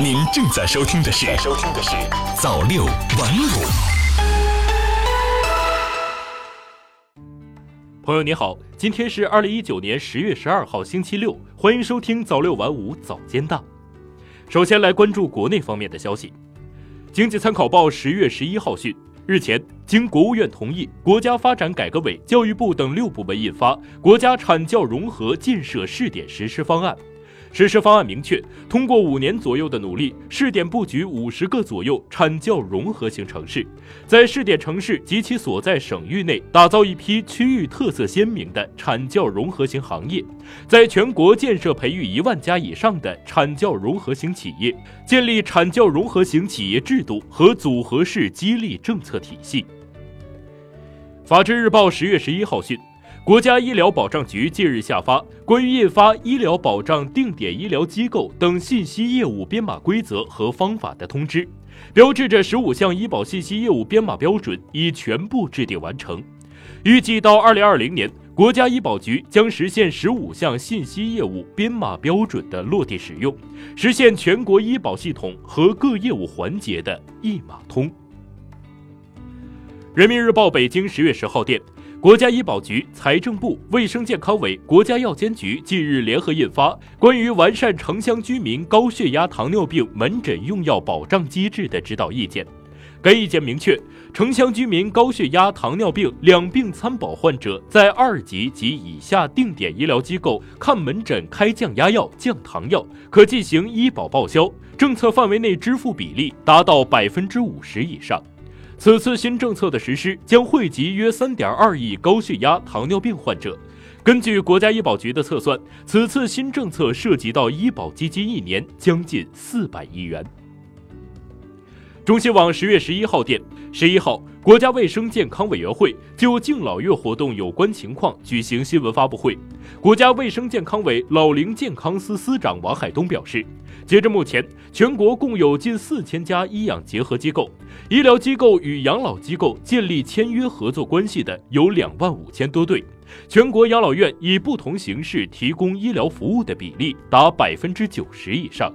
您正在收听的是《收听的是早六晚五》。朋友你好，今天是二零一九年十月十二号星期六，欢迎收听早六晚五早间档。首先来关注国内方面的消息，《经济参考报》十月十一号讯。日前，经国务院同意，国家发展改革委、教育部等六部门印发《国家产教融合建设试点实施方案》。实施方案明确，通过五年左右的努力，试点布局五十个左右产教融合型城市，在试点城市及其所在省域内打造一批区域特色鲜明的产教融合型行业，在全国建设培育一万家以上的产教融合型企业，建立产教融合型企业制度和组合式激励政策体系。法制日报十月十一号讯。国家医疗保障局近日下发关于印发医疗保障定点医疗机构等信息业务编码规则和方法的通知，标志着十五项医保信息业务编码标准已全部制定完成。预计到二零二零年，国家医保局将实现十五项信息业务编码标准的落地使用，实现全国医保系统和各业务环节的一码通。人民日报北京十月十号电。国家医保局、财政部、卫生健康委、国家药监局近日联合印发《关于完善城乡居民高血压、糖尿病门诊用药保障机制的指导意见》。该意见明确，城乡居民高血压、糖尿病两病参保患者在二级及以下定点医疗机构看门诊开降压药、降糖药，可进行医保报销，政策范围内支付比例达到百分之五十以上。此次新政策的实施将惠及约三点二亿高血压、糖尿病患者。根据国家医保局的测算，此次新政策涉及到医保基金一年将近四百亿元。中新网十月十一号电，十一号，国家卫生健康委员会就敬老月活动有关情况举行新闻发布会。国家卫生健康委老龄健康司司长王海东表示。截至目前，全国共有近四千家医养结合机构，医疗机构与养老机构建立签约合作关系的有两万五千多对，全国养老院以不同形式提供医疗服务的比例达百分之九十以上。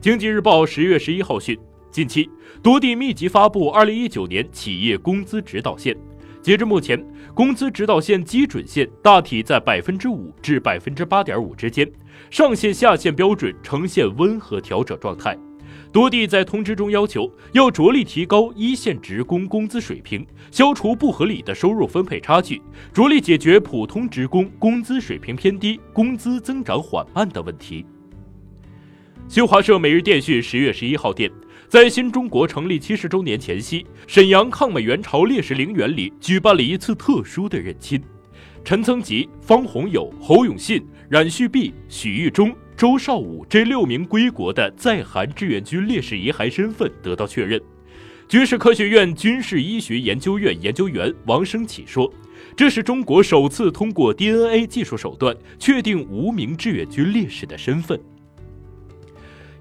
经济日报十月十一号讯，近期多地密集发布二零一九年企业工资指导线。截至目前，工资指导线基准线大体在百分之五至百分之八点五之间，上限下限标准呈现温和调整状态。多地在通知中要求，要着力提高一线职工工资水平，消除不合理的收入分配差距，着力解决普通职工工资水平偏低、工资增长缓慢的问题。新华社每日电讯十月十一号电。在新中国成立七十周年前夕，沈阳抗美援朝烈士陵园里举办了一次特殊的认亲。陈曾吉、方洪友、侯永信、冉旭碧、许玉忠、周少武这六名归国的在韩志愿军烈士遗骸身份得到确认。军事科学院军事医学研究院研究员王生启说：“这是中国首次通过 DNA 技术手段确定无名志愿军烈士的身份。”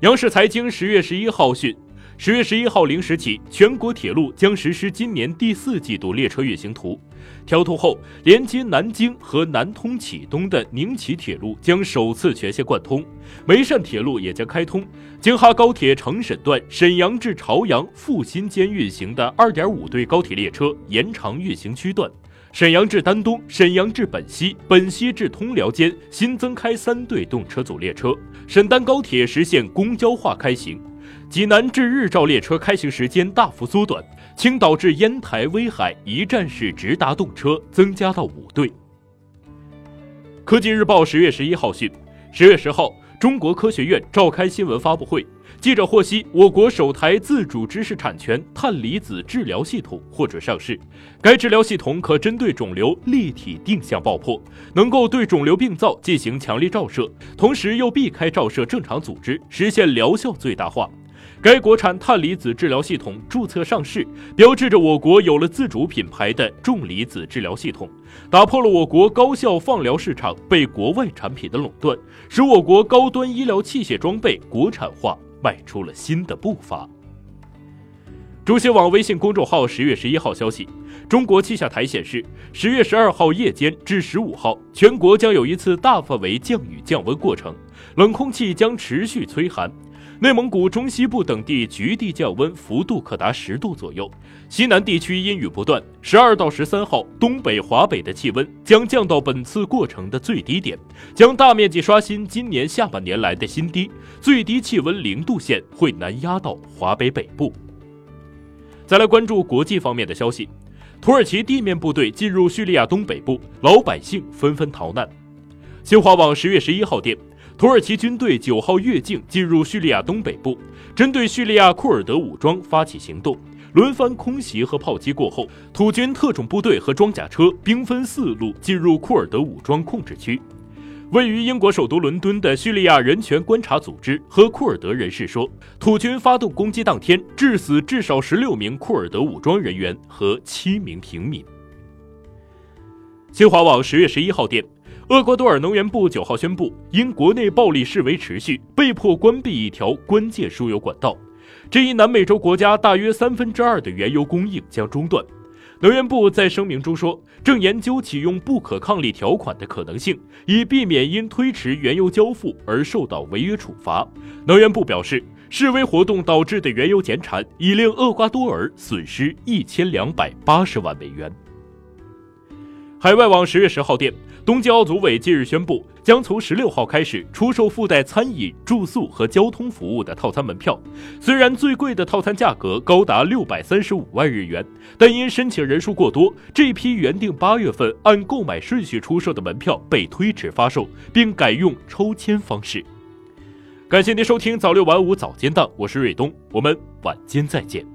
央视财经十月十一号讯。十月十一号零时起，全国铁路将实施今年第四季度列车运行图。调图后，连接南京和南通启东的宁启铁路将首次全线贯通，梅汕铁路也将开通。京哈高铁成沈段沈阳至朝阳、阜新间运行的二点五对高铁列车延长运行区段，沈阳至丹东、沈阳至本溪、本溪至通辽间新增开三对动车组列车。沈丹高铁实现公交化开行。济南至日照列车开行时间大幅缩短，青岛至烟台、威海一站式直达动车增加到五对。科技日报十月十一号讯，十月十号，中国科学院召开新闻发布会，记者获悉，我国首台自主知识产权碳离子治疗系统获准上市。该治疗系统可针对肿瘤立体定向爆破，能够对肿瘤病灶进行强力照射，同时又避开照射正常组织，实现疗效最大化。该国产碳离子治疗系统注册上市，标志着我国有了自主品牌的重离子治疗系统，打破了我国高效放疗市场被国外产品的垄断，使我国高端医疗器械装备国产化迈出了新的步伐。中新网微信公众号十月十一号消息，中国气象台显示，十月十二号夜间至十五号，全国将有一次大范围降雨降温过程。冷空气将持续摧寒。内蒙古中西部等地局地降温幅度可达十度左右，西南地区阴雨不断。十二到十三号，东北、华北的气温将降到本次过程的最低点，将大面积刷新今年下半年来的新低。最低气温零度线会南压到华北北部。再来关注国际方面的消息，土耳其地面部队进入叙利亚东北部，老百姓纷纷逃难。新华网十月十一号电。土耳其军队九号越境进入叙利亚东北部，针对叙利亚库尔德武装发起行动，轮番空袭和炮击过后，土军特种部队和装甲车兵分四路进入库尔德武装控制区。位于英国首都伦敦的叙利亚人权观察组织和库尔德人士说，土军发动攻击当天，致死至少十六名库尔德武装人员和七名平民。新华网十月十一号电。厄瓜多尔能源部九号宣布，因国内暴力示威持续，被迫关闭一条关键输油管道，这一南美洲国家大约三分之二的原油供应将中断。能源部在声明中说，正研究启用不可抗力条款的可能性，以避免因推迟原油交付而受到违约处罚。能源部表示，示威活动导致的原油减产已令厄瓜多尔损失一千两百八十万美元。海外网十月十号电。东京奥组委近日宣布，将从十六号开始出售附带餐饮、住宿和交通服务的套餐门票。虽然最贵的套餐价格高达六百三十五万日元，但因申请人数过多，这批原定八月份按购买顺序出售的门票被推迟发售，并改用抽签方式。感谢您收听早六晚五早间档，我是瑞东，我们晚间再见。